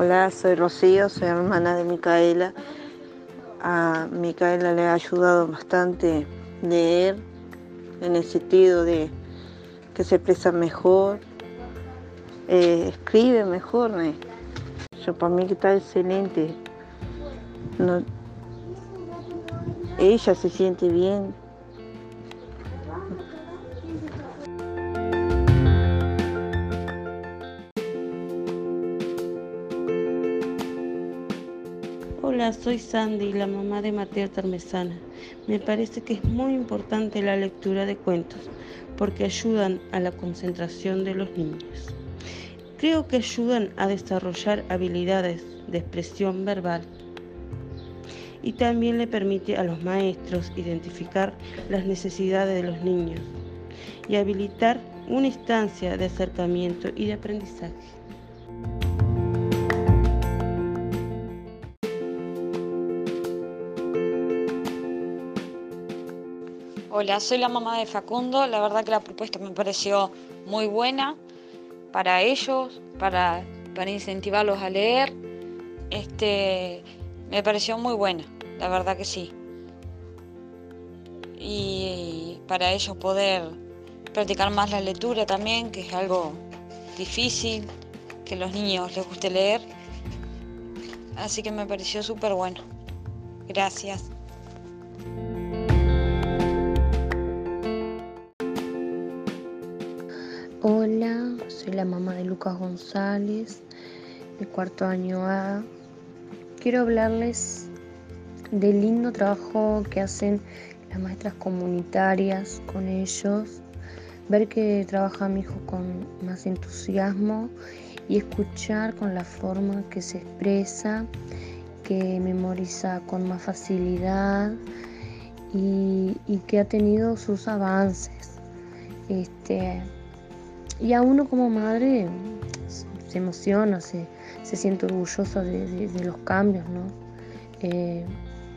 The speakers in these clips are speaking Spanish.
Hola, soy Rocío, soy hermana de Micaela. A Micaela le ha ayudado bastante leer en el sentido de que se expresa mejor, eh, escribe mejor. ¿no? Yo para mí que está excelente. No, ella se siente bien. Hola, soy Sandy, la mamá de Mateo Termesana. Me parece que es muy importante la lectura de cuentos porque ayudan a la concentración de los niños. Creo que ayudan a desarrollar habilidades de expresión verbal y también le permite a los maestros identificar las necesidades de los niños y habilitar una instancia de acercamiento y de aprendizaje. Hola, soy la mamá de Facundo. La verdad que la propuesta me pareció muy buena para ellos, para, para incentivarlos a leer. Este, me pareció muy buena, la verdad que sí. Y para ellos poder practicar más la lectura también, que es algo difícil, que a los niños les guste leer. Así que me pareció súper bueno. Gracias. Soy la mamá de Lucas González, de cuarto año A. Quiero hablarles del lindo trabajo que hacen las maestras comunitarias con ellos, ver que trabaja mi hijo con más entusiasmo y escuchar con la forma que se expresa, que memoriza con más facilidad y, y que ha tenido sus avances. Este, y a uno como madre se emociona, se, siente orgullosa de, los cambios, ¿no? Eh,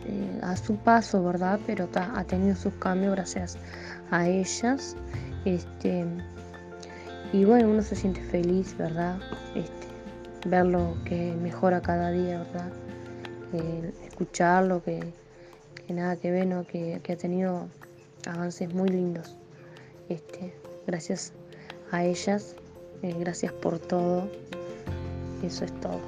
eh, a su paso, ¿verdad? Pero ha tenido sus cambios gracias a ellas. Este, y bueno, uno se siente feliz, ¿verdad? Este, verlo que mejora cada día, ¿verdad? escucharlo, que, nada que ver, ¿no? Que, que, ha tenido avances muy lindos. Este, gracias a ellas. Eh, gracias por todo. Eso es todo.